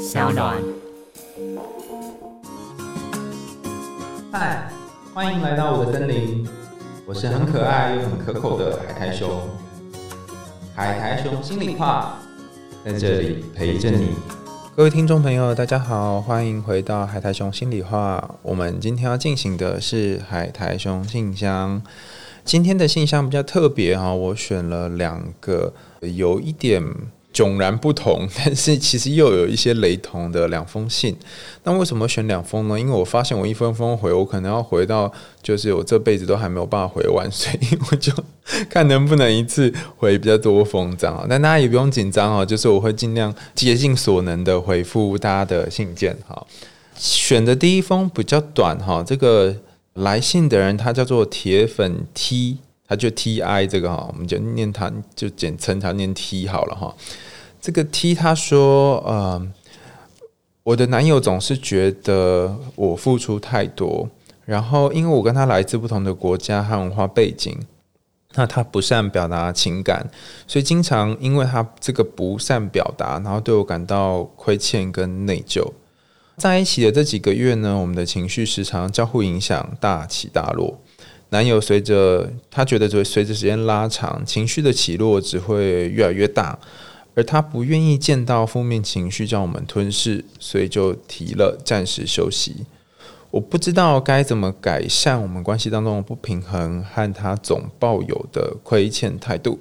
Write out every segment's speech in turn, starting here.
小暖。嗨，欢迎来到我的森林，我是很可爱又很可口的海苔熊。海苔熊心里话，在这里陪着你。各位听众朋友，大家好，欢迎回到海苔熊心里话。我们今天要进行的是海苔熊信箱。今天的信箱比较特别哈，我选了两个有一点迥然不同，但是其实又有一些雷同的两封信。那为什么选两封呢？因为我发现我一封封回，我可能要回到就是我这辈子都还没有办法回完，所以我就看能不能一次回比较多封这样。但大家也不用紧张哦，就是我会尽量竭尽所能的回复大家的信件。哈，选的第一封比较短哈，这个。来信的人他叫做铁粉 T，他就 T I 这个哈，我们就念他就简称他念 T 好了哈。这个 T 他说，呃，我的男友总是觉得我付出太多，然后因为我跟他来自不同的国家和文化背景，那他不善表达情感，所以经常因为他这个不善表达，然后对我感到亏欠跟内疚。在一起的这几个月呢，我们的情绪时常交互影响，大起大落。男友随着他觉得，随随着时间拉长，情绪的起落只会越来越大，而他不愿意见到负面情绪将我们吞噬，所以就提了暂时休息。我不知道该怎么改善我们关系当中的不平衡和他总抱有的亏欠态度。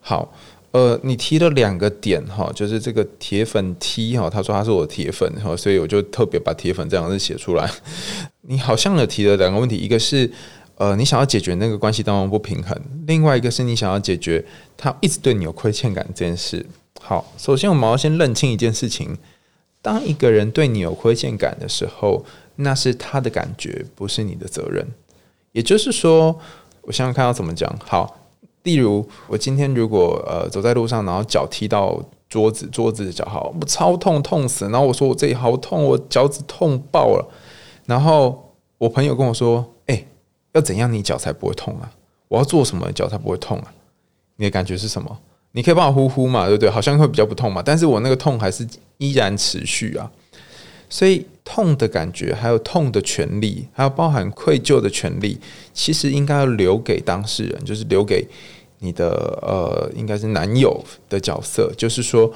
好。呃，你提了两个点哈，就是这个铁粉 T 哈，他说他是我的铁粉哈，所以我就特别把铁粉这两个字写出来。你好像有提了两个问题，一个是呃，你想要解决那个关系当中不平衡，另外一个是你想要解决他一直对你有亏欠感这件事。好，首先我们要先认清一件事情：当一个人对你有亏欠感的时候，那是他的感觉，不是你的责任。也就是说，我想想看要怎么讲好。例如，我今天如果呃走在路上，然后脚踢到桌子，桌子的脚好，我超痛，痛死。然后我说我这里好痛，我脚趾痛爆了。然后我朋友跟我说：“，要怎样你脚才不会痛啊？我要做什么脚才不会痛啊？”你的感觉是什么？你可以帮我呼呼嘛，对不对？好像会比较不痛嘛，但是我那个痛还是依然持续啊。所以痛的感觉，还有痛的权利，还有包含愧疚的权利，其实应该要留给当事人，就是留给你的呃，应该是男友的角色，就是说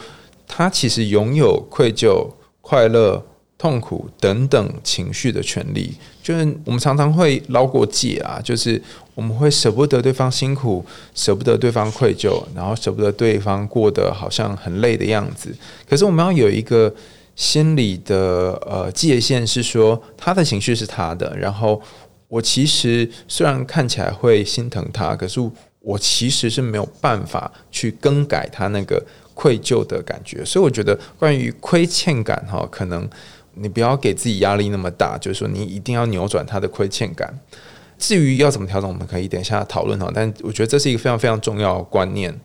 他其实拥有愧疚、快乐、痛苦等等情绪的权利。就是我们常常会捞过界啊，就是我们会舍不得对方辛苦，舍不得对方愧疚，然后舍不得对方过得好像很累的样子。可是我们要有一个。心理的呃界限是说，他的情绪是他的，然后我其实虽然看起来会心疼他，可是我其实是没有办法去更改他那个愧疚的感觉。所以我觉得，关于亏欠感哈，可能你不要给自己压力那么大，就是说你一定要扭转他的亏欠感。至于要怎么调整，我们可以等一下讨论哈。但我觉得这是一个非常非常重要的观念。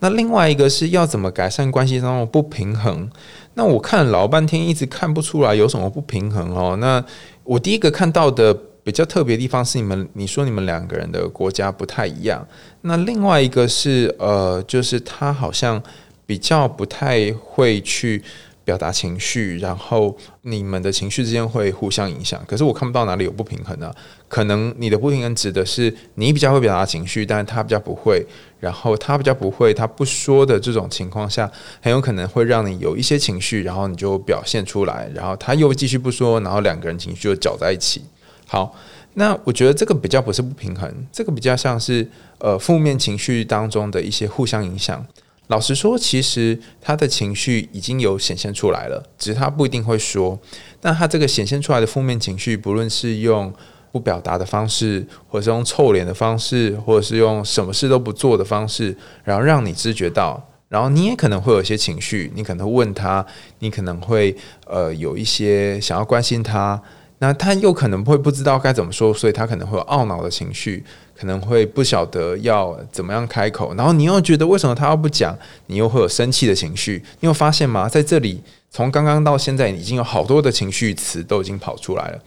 那另外一个是要怎么改善关系当中不平衡？那我看老半天，一直看不出来有什么不平衡哦。那我第一个看到的比较特别地方是你们，你说你们两个人的国家不太一样。那另外一个是呃，就是他好像比较不太会去。表达情绪，然后你们的情绪之间会互相影响。可是我看不到哪里有不平衡呢？可能你的不平衡指的是你比较会表达情绪，但是他比较不会。然后他比较不会，他不说的这种情况下，很有可能会让你有一些情绪，然后你就表现出来。然后他又继续不说，然后两个人情绪就搅在一起。好，那我觉得这个比较不是不平衡，这个比较像是呃负面情绪当中的一些互相影响。老实说，其实他的情绪已经有显现出来了，只是他不一定会说。那他这个显现出来的负面情绪，不论是用不表达的方式，或者是用臭脸的方式，或者是用什么事都不做的方式，然后让你知觉到，然后你也可能会有一些情绪，你可能问他，你可能会呃有一些想要关心他。那他又可能会不知道该怎么说，所以他可能会有懊恼的情绪，可能会不晓得要怎么样开口。然后你又觉得为什么他要不讲，你又会有生气的情绪。你有发现吗？在这里，从刚刚到现在，已经有好多的情绪词都已经跑出来了。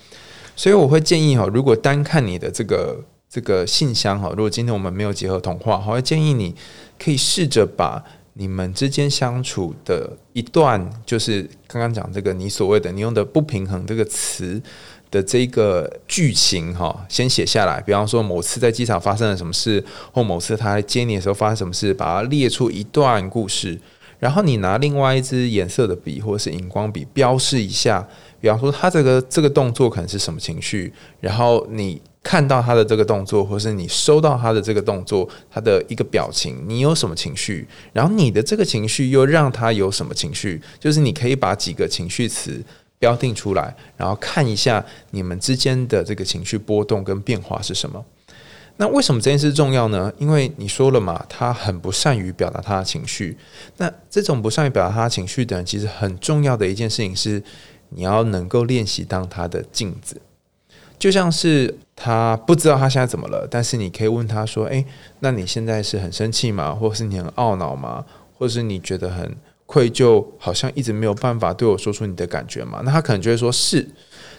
所以我会建议哈，如果单看你的这个这个信箱哈，如果今天我们没有结合童话，我会建议你可以试着把你们之间相处的一段，就是刚刚讲这个你所谓的你用的不平衡这个词的这个剧情哈，先写下来。比方说某次在机场发生了什么事，或某次他来接你的时候发生什么事，把它列出一段故事。然后你拿另外一支颜色的笔或者是荧光笔标示一下，比方说他这个这个动作可能是什么情绪，然后你看到他的这个动作，或是你收到他的这个动作，他的一个表情，你有什么情绪？然后你的这个情绪又让他有什么情绪？就是你可以把几个情绪词标定出来，然后看一下你们之间的这个情绪波动跟变化是什么。那为什么这件事重要呢？因为你说了嘛，他很不善于表达他的情绪。那这种不善于表达他的情绪的人，其实很重要的一件事情是，你要能够练习当他的镜子。就像是他不知道他现在怎么了，但是你可以问他说：“诶，那你现在是很生气吗？或是你很懊恼吗？或是你觉得很愧疚，好像一直没有办法对我说出你的感觉吗？”那他可能就会说：“是。”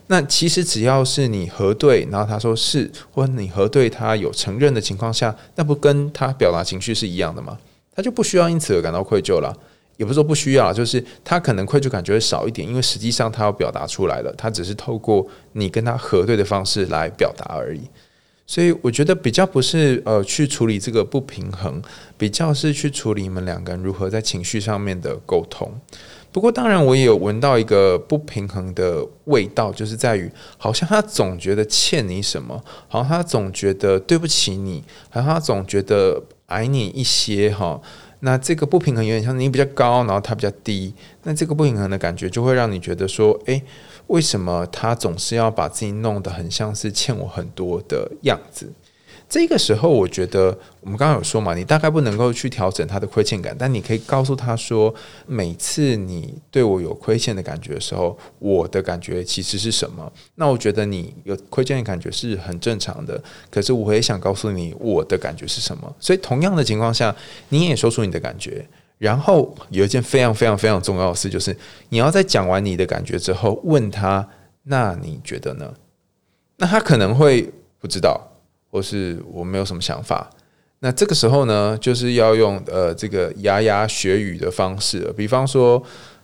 那其实只要是你核对，然后他说是，或你核对他有承认的情况下，那不跟他表达情绪是一样的吗？他就不需要因此而感到愧疚了，也不是说不需要，就是他可能愧疚感觉会少一点，因为实际上他要表达出来了，他只是透过你跟他核对的方式来表达而已。所以我觉得比较不是呃去处理这个不平衡，比较是去处理你们两个人如何在情绪上面的沟通。不过，当然，我也有闻到一个不平衡的味道，就是在于，好像他总觉得欠你什么，好像他总觉得对不起你，好像他总觉得矮你一些哈。那这个不平衡有点像你比较高，然后他比较低，那这个不平衡的感觉就会让你觉得说，诶，为什么他总是要把自己弄得很像是欠我很多的样子？这个时候，我觉得我们刚刚有说嘛，你大概不能够去调整他的亏欠感，但你可以告诉他说，每次你对我有亏欠的感觉的时候，我的感觉其实是什么？那我觉得你有亏欠的感觉是很正常的，可是我也想告诉你我的感觉是什么。所以同样的情况下，你也说出你的感觉，然后有一件非常非常非常重要的事，就是你要在讲完你的感觉之后，问他，那你觉得呢？那他可能会不知道。或是我没有什么想法，那这个时候呢，就是要用呃这个牙牙学语的方式，比方说，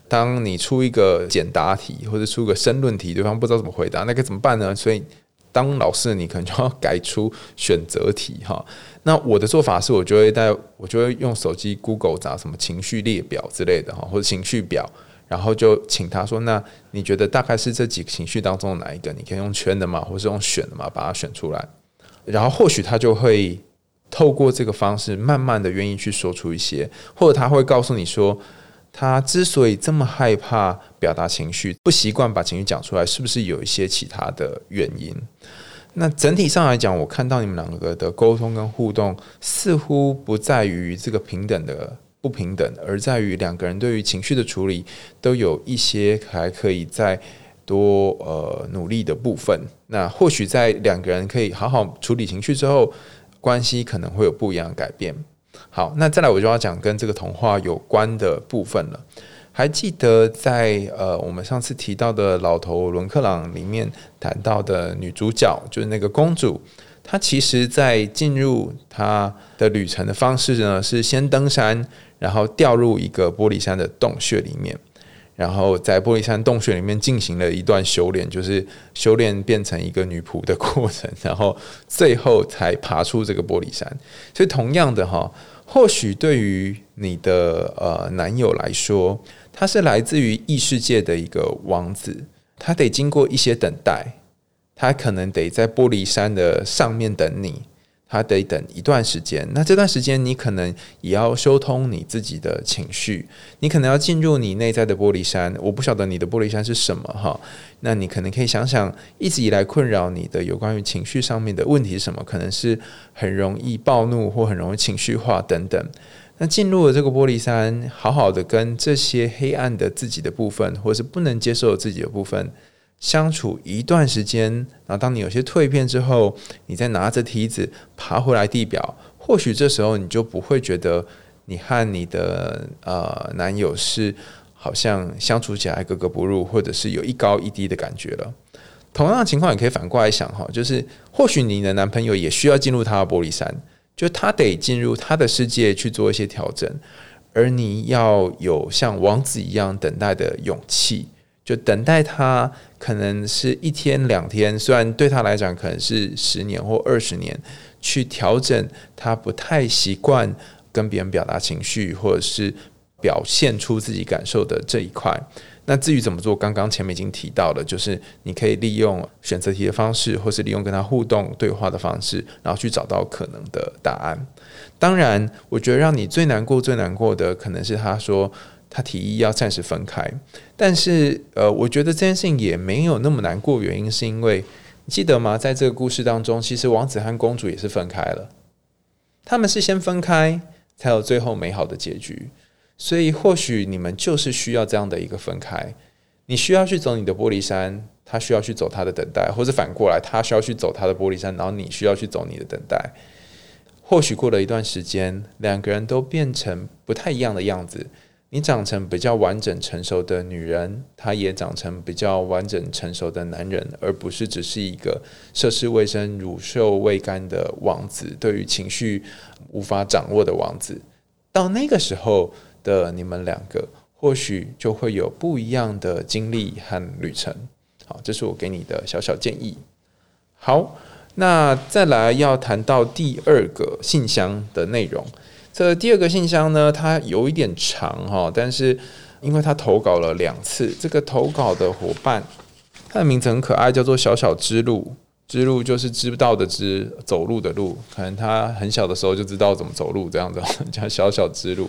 当你出一个简答题或者出个申论题，对方不知道怎么回答，那该怎么办呢？所以当老师你可能就要改出选择题哈。那我的做法是我就会带我就会用手机 Google 找什么情绪列表之类的哈，或者情绪表，然后就请他说，那你觉得大概是这几个情绪当中哪一个？你可以用圈的嘛，或是用选的嘛，把它选出来。然后或许他就会透过这个方式，慢慢的愿意去说出一些，或者他会告诉你说，他之所以这么害怕表达情绪，不习惯把情绪讲出来，是不是有一些其他的原因？那整体上来讲，我看到你们两个的沟通跟互动，似乎不在于这个平等的不平等，而在于两个人对于情绪的处理，都有一些还可以在。多呃努力的部分，那或许在两个人可以好好处理情绪之后，关系可能会有不一样的改变。好，那再来我就要讲跟这个童话有关的部分了。还记得在呃我们上次提到的老头伦克朗里面谈到的女主角，就是那个公主，她其实在进入她的旅程的方式呢，是先登山，然后掉入一个玻璃山的洞穴里面。然后在玻璃山洞穴里面进行了一段修炼，就是修炼变成一个女仆的过程，然后最后才爬出这个玻璃山。所以同样的哈，或许对于你的呃男友来说，他是来自于异世界的一个王子，他得经过一些等待，他可能得在玻璃山的上面等你。他得等一段时间，那这段时间你可能也要修通你自己的情绪，你可能要进入你内在的玻璃山。我不晓得你的玻璃山是什么哈，那你可能可以想想，一直以来困扰你的有关于情绪上面的问题是什么？可能是很容易暴怒或很容易情绪化等等。那进入了这个玻璃山，好好的跟这些黑暗的自己的部分，或是不能接受自己的部分。相处一段时间，然后当你有些蜕变之后，你再拿着梯子爬回来地表，或许这时候你就不会觉得你和你的呃男友是好像相处起来格格不入，或者是有一高一低的感觉了。同样的情况也可以反过来想哈，就是或许你的男朋友也需要进入他的玻璃山，就他得进入他的世界去做一些调整。而你要有像王子一样等待的勇气，就等待他可能是一天两天，虽然对他来讲可能是十年或二十年，去调整他不太习惯跟别人表达情绪，或者是表现出自己感受的这一块。那至于怎么做，刚刚前面已经提到了，就是你可以利用选择题的方式，或是利用跟他互动对话的方式，然后去找到可能的答案。当然，我觉得让你最难过、最难过的，可能是他说他提议要暂时分开。但是，呃，我觉得这件事情也没有那么难过，原因是因为你记得吗？在这个故事当中，其实王子和公主也是分开了，他们是先分开，才有最后美好的结局。所以，或许你们就是需要这样的一个分开。你需要去走你的玻璃山，他需要去走他的等待，或者反过来，他需要去走他的玻璃山，然后你需要去走你的等待。或许过了一段时间，两个人都变成不太一样的样子。你长成比较完整成熟的女人，他也长成比较完整成熟的男人，而不是只是一个涉世未深、乳臭未干的王子，对于情绪无法掌握的王子。到那个时候。的你们两个或许就会有不一样的经历和旅程。好，这是我给你的小小建议。好，那再来要谈到第二个信箱的内容。这第二个信箱呢，它有一点长哈，但是因为他投稿了两次，这个投稿的伙伴他的名字很可爱，叫做小小之路。之路就是知道的知，走路的路。可能他很小的时候就知道怎么走路，这样子 叫小小之路。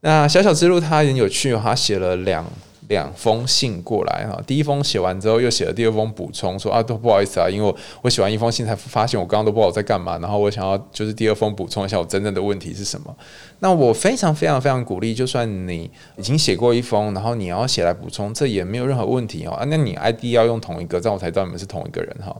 那小小之路他很有趣，他写了两两封信过来哈。第一封写完之后，又写了第二封补充，说啊都不好意思啊，因为我写完一封信才发现我刚刚都不知道我在干嘛，然后我想要就是第二封补充一下我真正的问题是什么。那我非常非常非常鼓励，就算你已经写过一封，然后你要写来补充，这也没有任何问题哦。啊，那你 ID 要用同一个，这样我才知道你们是同一个人哈。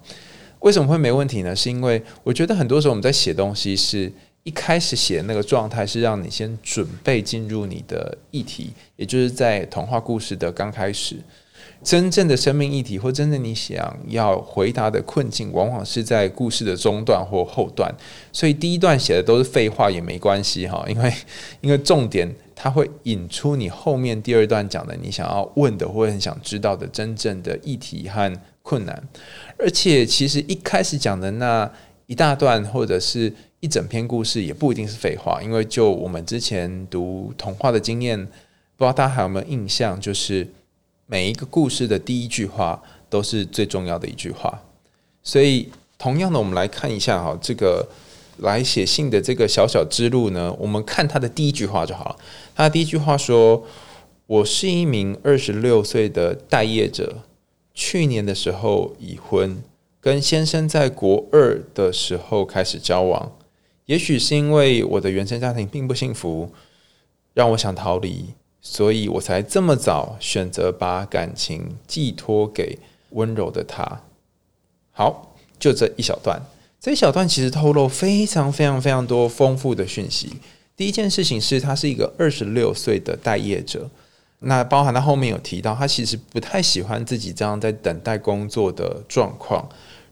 为什么会没问题呢？是因为我觉得很多时候我们在写东西是。一开始写的那个状态是让你先准备进入你的议题，也就是在童话故事的刚开始，真正的生命议题或真正你想要回答的困境，往往是在故事的中段或后段。所以第一段写的都是废话也没关系哈，因为因为重点它会引出你后面第二段讲的你想要问的或很想知道的真正的议题和困难。而且其实一开始讲的那一大段或者是。一整篇故事也不一定是废话，因为就我们之前读童话的经验，不知道大家还有没有印象，就是每一个故事的第一句话都是最重要的一句话。所以，同样的，我们来看一下哈，这个来写信的这个小小之路呢，我们看他的第一句话就好了。他的第一句话说：“我是一名二十六岁的待业者，去年的时候已婚，跟先生在国二的时候开始交往。”也许是因为我的原生家庭并不幸福，让我想逃离，所以我才这么早选择把感情寄托给温柔的他。好，就这一小段，这一小段其实透露非常非常非常多丰富的讯息。第一件事情是他是一个二十六岁的待业者，那包含他后面有提到，他其实不太喜欢自己这样在等待工作的状况。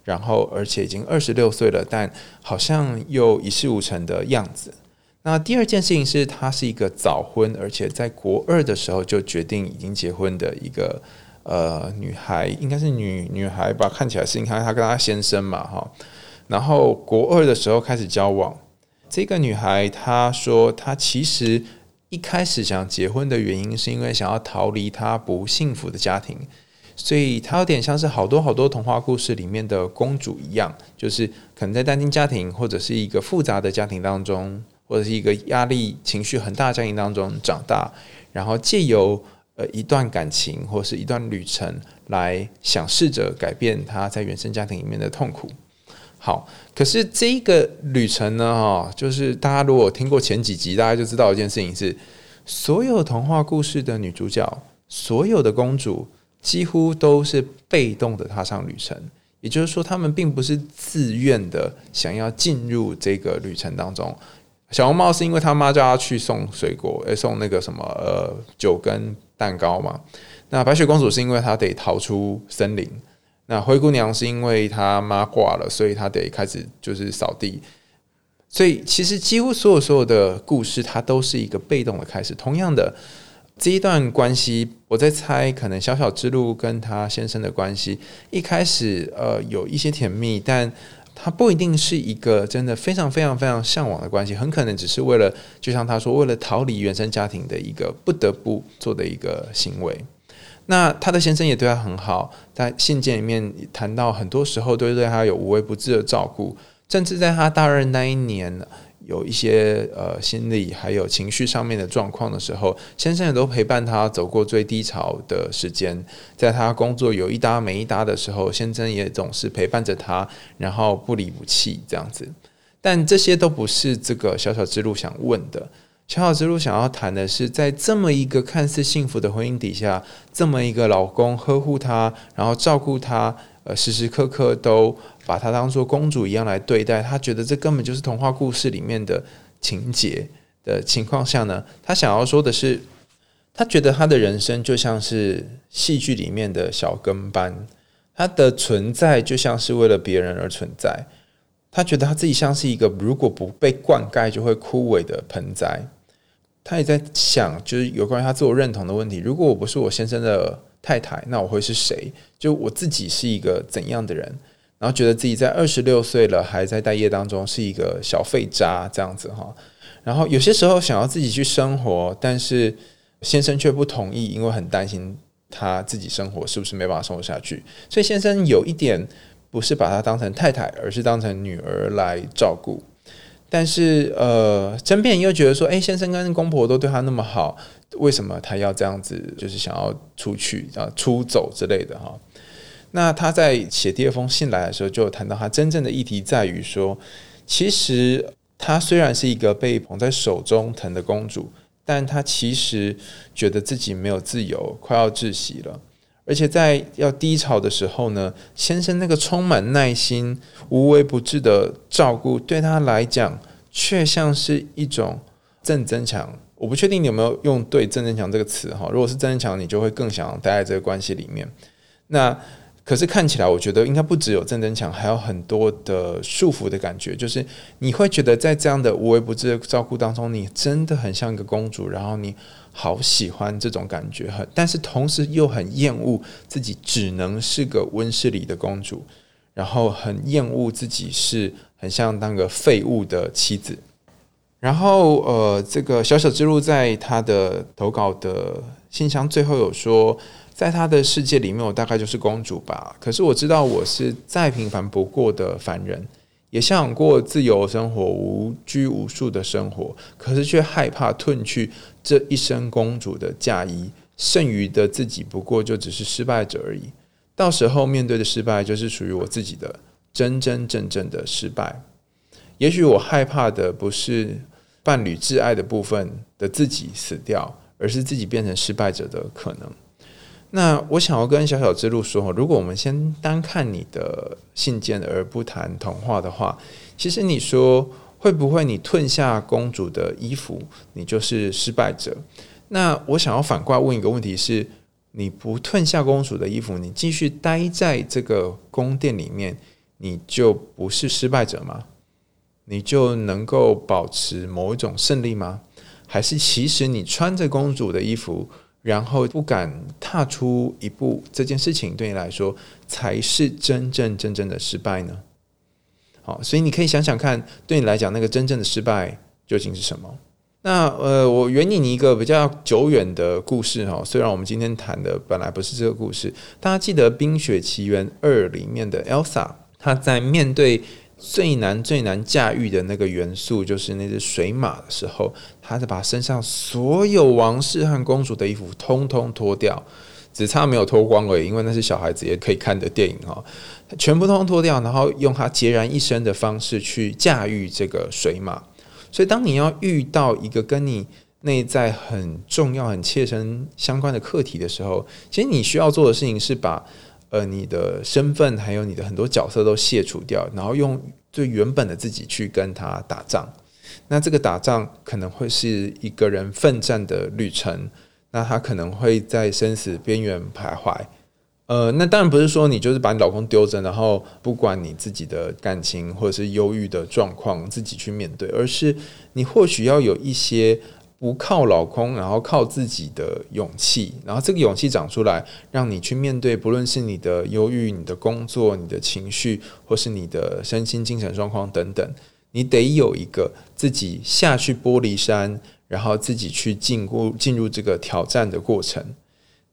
然后，而且已经二十六岁了，但好像又一事无成的样子。那第二件事情是，她是一个早婚，而且在国二的时候就决定已经结婚的一个呃女孩，应该是女女孩吧？看起来是，你看她跟她先生嘛，哈。然后国二的时候开始交往。这个女孩她说，她其实一开始想结婚的原因，是因为想要逃离她不幸福的家庭。所以她有点像是好多好多童话故事里面的公主一样，就是可能在单亲家庭或者是一个复杂的家庭当中，或者是一个压力情绪很大的家庭当中长大，然后借由呃一段感情或是一段旅程来想试着改变她在原生家庭里面的痛苦。好，可是这一个旅程呢，哈，就是大家如果听过前几集，大家就知道一件事情是，所有童话故事的女主角，所有的公主。几乎都是被动的踏上旅程，也就是说，他们并不是自愿的想要进入这个旅程当中。小红帽是因为他妈叫他去送水果，诶，送那个什么呃酒跟蛋糕嘛。那白雪公主是因为她得逃出森林。那灰姑娘是因为她妈挂了，所以她得开始就是扫地。所以其实几乎所有所有的故事，它都是一个被动的开始。同样的，这一段关系，我在猜，可能小小之路跟他先生的关系，一开始呃有一些甜蜜，但他不一定是一个真的非常非常非常向往的关系，很可能只是为了，就像他说，为了逃离原生家庭的一个不得不做的一个行为。那他的先生也对他很好，在信件里面谈到，很多时候都对他有无微不至的照顾，甚至在他大二那一年有一些呃心理还有情绪上面的状况的时候，先生也都陪伴他走过最低潮的时间。在他工作有一搭没一搭的时候，先生也总是陪伴着他，然后不离不弃这样子。但这些都不是这个小小之路想问的。小小之路想要谈的是，在这么一个看似幸福的婚姻底下，这么一个老公呵护她，然后照顾她，呃，时时刻刻都把她当做公主一样来对待，她觉得这根本就是童话故事里面的情节的情况下呢？她想要说的是，她觉得她的人生就像是戏剧里面的小跟班，她的存在就像是为了别人而存在，她觉得她自己像是一个如果不被灌溉就会枯萎的盆栽。他也在想，就是有关于他自我认同的问题。如果我不是我先生的太太，那我会是谁？就我自己是一个怎样的人？然后觉得自己在二十六岁了，还在待业当中，是一个小废渣这样子哈。然后有些时候想要自己去生活，但是先生却不同意，因为很担心他自己生活是不是没办法生活下去。所以先生有一点不是把他当成太太，而是当成女儿来照顾。但是，呃，甄辩又觉得说，哎，先生跟公婆都对他那么好，为什么他要这样子，就是想要出去啊、出走之类的哈？那他在写第二封信来的时候，就谈到他真正的议题在于说，其实他虽然是一个被捧在手中疼的公主，但他其实觉得自己没有自由，快要窒息了。而且在要低潮的时候呢，先生那个充满耐心、无微不至的照顾，对他来讲却像是一种正增强。我不确定你有没有用对“正增强”这个词哈。如果是正增强，你就会更想待在这个关系里面。那。可是看起来，我觉得应该不只有正增强，还有很多的束缚的感觉。就是你会觉得在这样的无微不至的照顾当中，你真的很像一个公主，然后你好喜欢这种感觉，很但是同时又很厌恶自己只能是个温室里的公主，然后很厌恶自己是很像当个废物的妻子。然后呃，这个小小之路在他的投稿的信箱最后有说。在他的世界里面，我大概就是公主吧。可是我知道我是再平凡不过的凡人，也向往过自由生活、无拘无束的生活。可是却害怕褪去这一身公主的嫁衣，剩余的自己不过就只是失败者而已。到时候面对的失败，就是属于我自己的真真正正的失败。也许我害怕的不是伴侣挚爱的部分的自己死掉，而是自己变成失败者的可能。那我想要跟小小之路说，如果我们先单看你的信件而不谈童话的话，其实你说会不会你褪下公主的衣服，你就是失败者？那我想要反过来问一个问题：是你不褪下公主的衣服，你继续待在这个宫殿里面，你就不是失败者吗？你就能够保持某一种胜利吗？还是其实你穿着公主的衣服？然后不敢踏出一步，这件事情对你来说才是真正真正的失败呢。好，所以你可以想想看，对你来讲，那个真正的失败究竟是什么？那呃，我援引你一个比较久远的故事哈。虽然我们今天谈的本来不是这个故事，大家记得《冰雪奇缘二》里面的 Elsa，她在面对。最难最难驾驭的那个元素，就是那只水马的时候，他就把身上所有王室和公主的衣服通通脱掉，只差没有脱光而已。因为那是小孩子也可以看的电影哈，全部通通脱掉，然后用他孑然一身的方式去驾驭这个水马。所以，当你要遇到一个跟你内在很重要、很切身相关的课题的时候，其实你需要做的事情是把。呃，你的身份还有你的很多角色都卸除掉，然后用最原本的自己去跟他打仗。那这个打仗可能会是一个人奋战的旅程，那他可能会在生死边缘徘徊，呃，那当然不是说你就是把你老公丢着，然后不管你自己的感情或者是忧郁的状况自己去面对，而是你或许要有一些不靠老公，然后靠自己的勇气，然后这个勇气长出来，让你去面对，不论是你的忧郁、你的工作、你的情绪，或是你的身心精神状况等等，你得有一个自己下去玻璃山，然后自己去进入进入这个挑战的过程。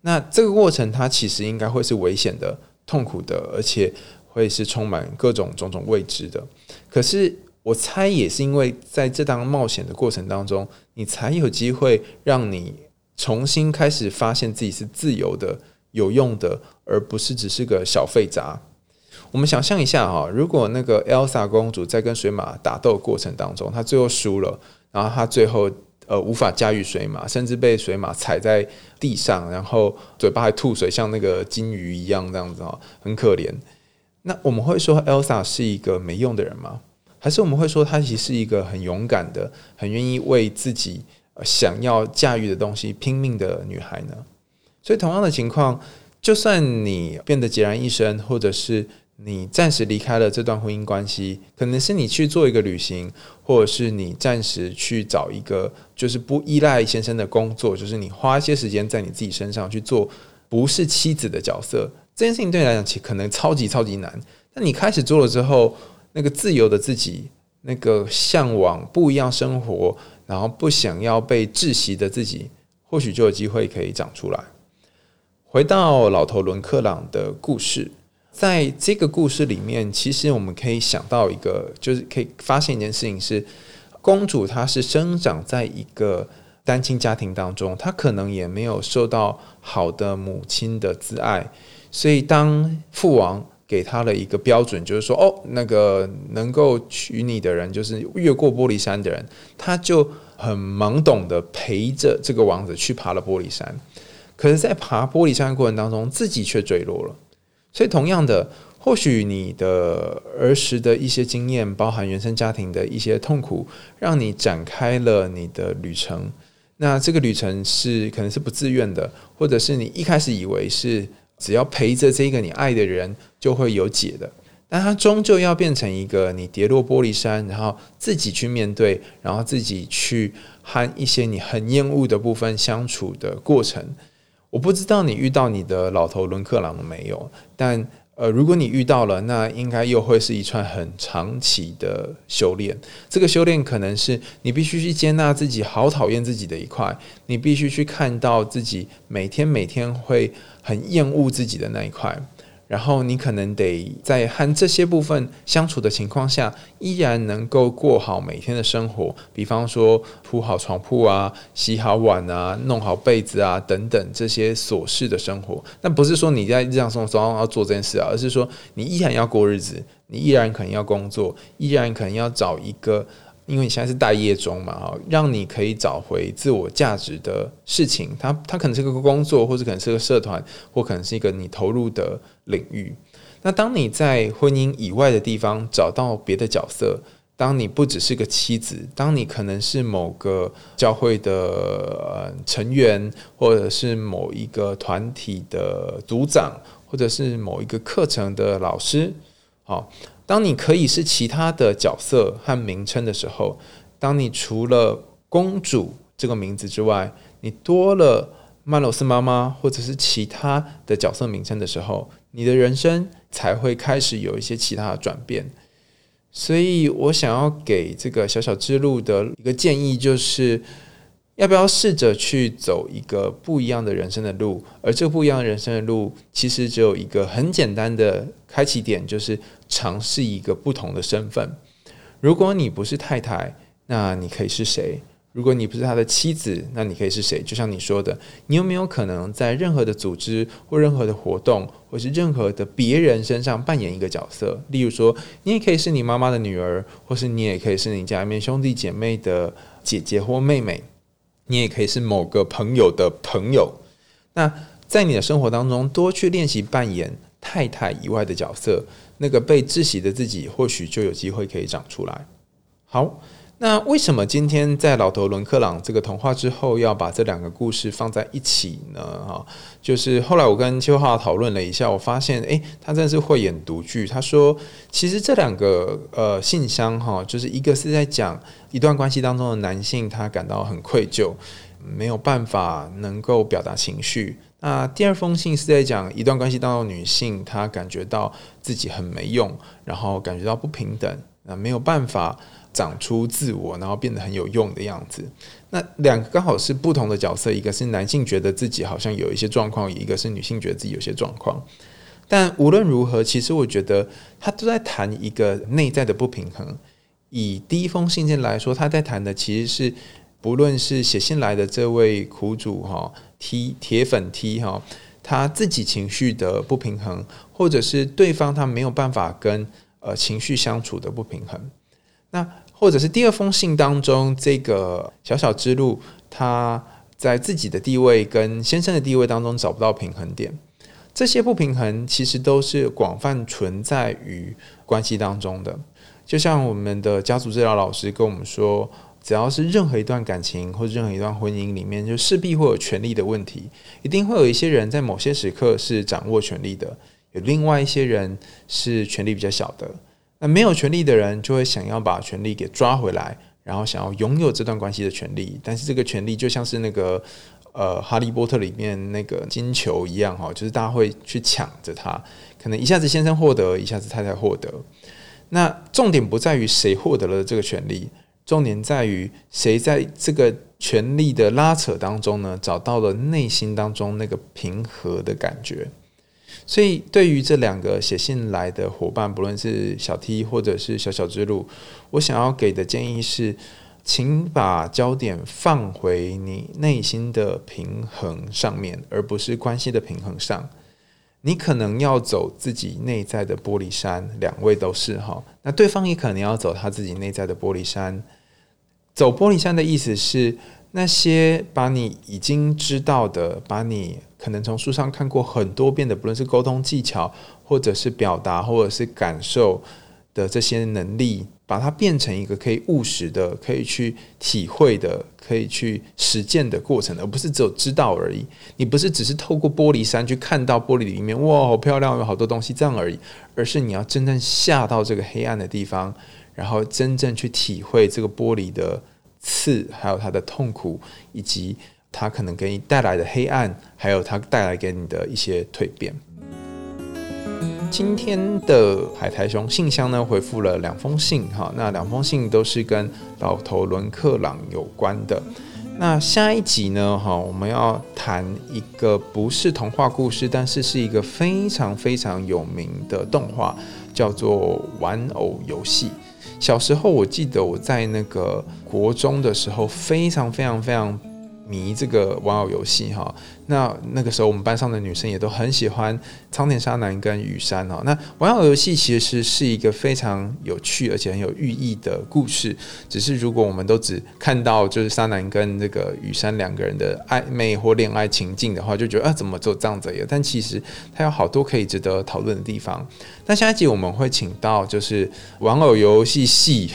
那这个过程，它其实应该会是危险的、痛苦的，而且会是充满各种种种未知的。可是，我猜也是因为在这档冒险的过程当中，你才有机会让你重新开始发现自己是自由的、有用的，而不是只是个小废渣。我们想象一下哈，如果那个 Elsa 公主在跟水马打斗过程当中，她最后输了，然后她最后。呃，无法驾驭水马，甚至被水马踩在地上，然后嘴巴还吐水，像那个金鱼一样这样子哦，很可怜。那我们会说 Elsa 是一个没用的人吗？还是我们会说她其实是一个很勇敢的、很愿意为自己想要驾驭的东西拼命的女孩呢？所以同样的情况，就算你变得孑然一身，或者是。你暂时离开了这段婚姻关系，可能是你去做一个旅行，或者是你暂时去找一个就是不依赖先生的工作，就是你花一些时间在你自己身上去做不是妻子的角色。这件事情对你来讲，其可能超级超级难。那你开始做了之后，那个自由的自己，那个向往不一样生活，然后不想要被窒息的自己，或许就有机会可以长出来。回到老头伦克朗的故事。在这个故事里面，其实我们可以想到一个，就是可以发现一件事情是，公主她是生长在一个单亲家庭当中，她可能也没有受到好的母亲的挚爱，所以当父王给他了一个标准，就是说，哦，那个能够娶你的人就是越过玻璃山的人，他就很懵懂的陪着这个王子去爬了玻璃山，可是，在爬玻璃山的过程当中，自己却坠落了。所以，同样的，或许你的儿时的一些经验，包含原生家庭的一些痛苦，让你展开了你的旅程。那这个旅程是可能是不自愿的，或者是你一开始以为是只要陪着这个你爱的人就会有解的，但它终究要变成一个你跌落玻璃山，然后自己去面对，然后自己去和一些你很厌恶的部分相处的过程。我不知道你遇到你的老头伦克朗了没有，但呃，如果你遇到了，那应该又会是一串很长期的修炼。这个修炼可能是你必须去接纳自己好讨厌自己的一块，你必须去看到自己每天每天会很厌恶自己的那一块。然后你可能得在和这些部分相处的情况下，依然能够过好每天的生活。比方说铺好床铺啊、洗好碗啊、弄好被子啊等等这些琐事的生活。那不是说你在日常生活中要做这件事啊，而是说你依然要过日子，你依然可能要工作，依然可能要找一个。因为你现在是待业中嘛，哈，让你可以找回自我价值的事情，它它可能是个工作，或者可能是个社团，或可能是一个你投入的领域。那当你在婚姻以外的地方找到别的角色，当你不只是个妻子，当你可能是某个教会的成员，或者是某一个团体的组长，或者是某一个课程的老师，好。当你可以是其他的角色和名称的时候，当你除了公主这个名字之外，你多了曼罗斯妈妈或者是其他的角色名称的时候，你的人生才会开始有一些其他的转变。所以我想要给这个小小之路的一个建议就是。要不要试着去走一个不一样的人生的路？而这个不一样的人生的路，其实只有一个很简单的开启点，就是尝试一个不同的身份。如果你不是太太，那你可以是谁？如果你不是他的妻子，那你可以是谁？就像你说的，你有没有可能在任何的组织或任何的活动，或是任何的别人身上扮演一个角色？例如说，你也可以是你妈妈的女儿，或是你也可以是你家里面兄弟姐妹的姐姐或妹妹。你也可以是某个朋友的朋友。那在你的生活当中，多去练习扮演太太以外的角色，那个被窒息的自己，或许就有机会可以长出来。好，那。为什么今天在老头伦克朗这个童话之后要把这两个故事放在一起呢？哈，就是后来我跟邱浩讨论了一下，我发现，诶，他真的是慧眼独具。他说，其实这两个呃信箱哈，就是一个是在讲一段关系当中的男性，他感到很愧疚，没有办法能够表达情绪。那第二封信是在讲一段关系当中女性，她感觉到自己很没用，然后感觉到不平等，那没有办法。长出自我，然后变得很有用的样子。那两个刚好是不同的角色，一个是男性觉得自己好像有一些状况，一个是女性觉得自己有些状况。但无论如何，其实我觉得他都在谈一个内在的不平衡。以第一封信件来说，他在谈的其实是不论是写信来的这位苦主哈 T 铁粉 T 哈，他自己情绪的不平衡，或者是对方他没有办法跟呃情绪相处的不平衡。那或者是第二封信当中，这个小小之路，他在自己的地位跟先生的地位当中找不到平衡点，这些不平衡其实都是广泛存在于关系当中的。就像我们的家族治疗老师跟我们说，只要是任何一段感情或者任何一段婚姻里面，就势必会有权力的问题，一定会有一些人在某些时刻是掌握权力的，有另外一些人是权力比较小的。那没有权利的人就会想要把权利给抓回来，然后想要拥有这段关系的权利。但是这个权利就像是那个呃《哈利波特》里面那个金球一样哈，就是大家会去抢着它，可能一下子先生获得，一下子太太获得。那重点不在于谁获得了这个权利，重点在于谁在这个权力的拉扯当中呢，找到了内心当中那个平和的感觉。所以，对于这两个写信来的伙伴，不论是小 T 或者是小小之路，我想要给的建议是，请把焦点放回你内心的平衡上面，而不是关系的平衡上。你可能要走自己内在的玻璃山，两位都是哈。那对方也可能要走他自己内在的玻璃山。走玻璃山的意思是，那些把你已经知道的，把你。可能从书上看过很多遍的，不论是沟通技巧，或者是表达，或者是感受的这些能力，把它变成一个可以务实的、可以去体会的、可以去实践的过程，而不是只有知道而已。你不是只是透过玻璃山去看到玻璃里面，哇，好漂亮，有好多东西这样而已，而是你要真正下到这个黑暗的地方，然后真正去体会这个玻璃的刺，还有它的痛苦，以及。它可能给你带来的黑暗，还有它带来给你的一些蜕变。今天的海苔熊信箱呢，回复了两封信，哈，那两封信都是跟老头伦克朗有关的。那下一集呢，哈，我们要谈一个不是童话故事，但是是一个非常非常有名的动画，叫做《玩偶游戏》。小时候我记得我在那个国中的时候，非常非常非常。迷这个玩偶游戏哈，那那个时候我们班上的女生也都很喜欢苍田沙男跟雨山哦。那玩偶游戏其实是一个非常有趣而且很有寓意的故事。只是如果我们都只看到就是沙男跟这个雨山两个人的暧昧或恋爱情境的话，就觉得啊怎么做这样子？但其实它有好多可以值得讨论的地方。那下一集我们会请到就是玩偶游戏系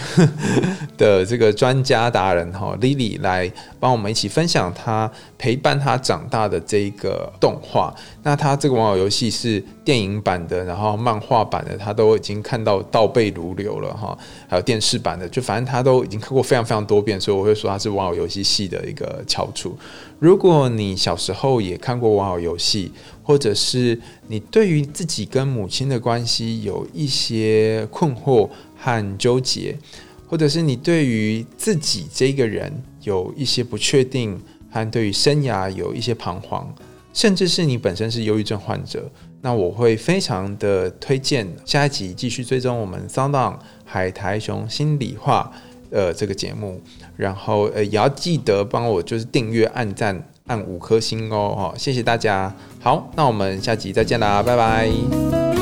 的这个专家达人哈 Lily 来帮我们一起分享。她陪伴他长大的这一个动画，那他这个玩偶游戏是电影版的，然后漫画版的，他都已经看到倒背如流了哈。还有电视版的，就反正他都已经看过非常非常多遍，所以我会说他是玩偶游戏系的一个翘楚。如果你小时候也看过玩偶游戏，或者是你对于自己跟母亲的关系有一些困惑和纠结。或者是你对于自己这个人有一些不确定，和对于生涯有一些彷徨，甚至是你本身是忧郁症患者，那我会非常的推荐下一集继续追踪我们桑当海苔熊心里话呃这个节目，然后呃也要记得帮我就是订阅、按赞、按五颗星哦，哈，谢谢大家。好，那我们下集再见啦，拜拜。